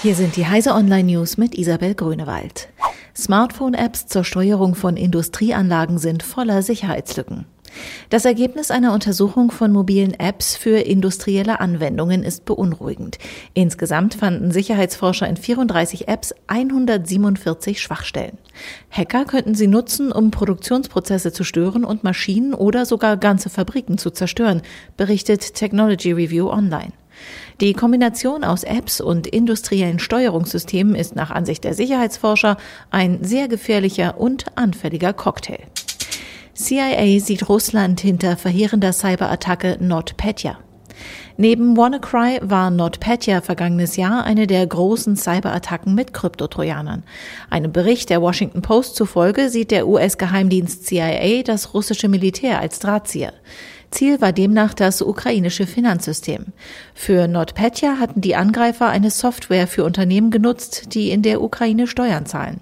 Hier sind die Heise Online News mit Isabel Grünewald. Smartphone-Apps zur Steuerung von Industrieanlagen sind voller Sicherheitslücken. Das Ergebnis einer Untersuchung von mobilen Apps für industrielle Anwendungen ist beunruhigend. Insgesamt fanden Sicherheitsforscher in 34 Apps 147 Schwachstellen. Hacker könnten sie nutzen, um Produktionsprozesse zu stören und Maschinen oder sogar ganze Fabriken zu zerstören, berichtet Technology Review Online. Die Kombination aus Apps und industriellen Steuerungssystemen ist nach Ansicht der Sicherheitsforscher ein sehr gefährlicher und anfälliger Cocktail. CIA sieht Russland hinter verheerender Cyberattacke NotPetya. Neben WannaCry war NotPetya vergangenes Jahr eine der großen Cyberattacken mit Kryptotrojanern. Einem Bericht der Washington Post zufolge sieht der US-Geheimdienst CIA das russische Militär als Drahtzieher. Ziel war demnach das ukrainische Finanzsystem. Für NotPetya hatten die Angreifer eine Software für Unternehmen genutzt, die in der Ukraine Steuern zahlen.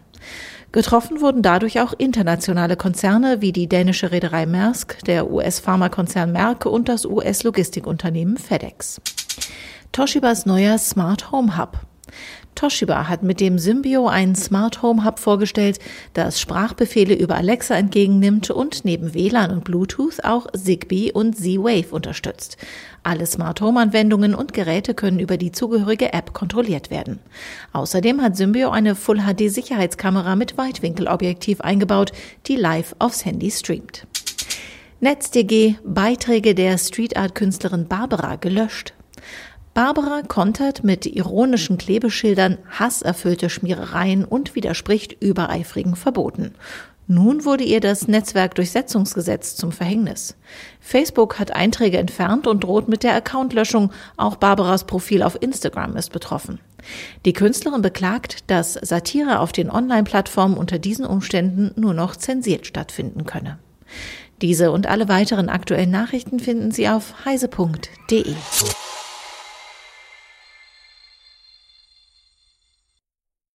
Getroffen wurden dadurch auch internationale Konzerne wie die dänische Reederei Maersk, der US-Pharmakonzern Merck und das US-Logistikunternehmen FedEx. Toshibas neuer Smart Home Hub. Toshiba hat mit dem Symbio einen Smart Home Hub vorgestellt, das Sprachbefehle über Alexa entgegennimmt und neben WLAN und Bluetooth auch Zigbee und Z-Wave unterstützt. Alle Smart Home Anwendungen und Geräte können über die zugehörige App kontrolliert werden. Außerdem hat Symbio eine Full HD Sicherheitskamera mit Weitwinkelobjektiv eingebaut, die live aufs Handy streamt. NetzDG Beiträge der Street Art Künstlerin Barbara gelöscht. Barbara kontert mit ironischen Klebeschildern hasserfüllte Schmierereien und widerspricht übereifrigen Verboten. Nun wurde ihr das Netzwerkdurchsetzungsgesetz zum Verhängnis. Facebook hat Einträge entfernt und droht mit der Accountlöschung. Auch Barbaras Profil auf Instagram ist betroffen. Die Künstlerin beklagt, dass Satire auf den Online-Plattformen unter diesen Umständen nur noch zensiert stattfinden könne. Diese und alle weiteren aktuellen Nachrichten finden Sie auf heise.de.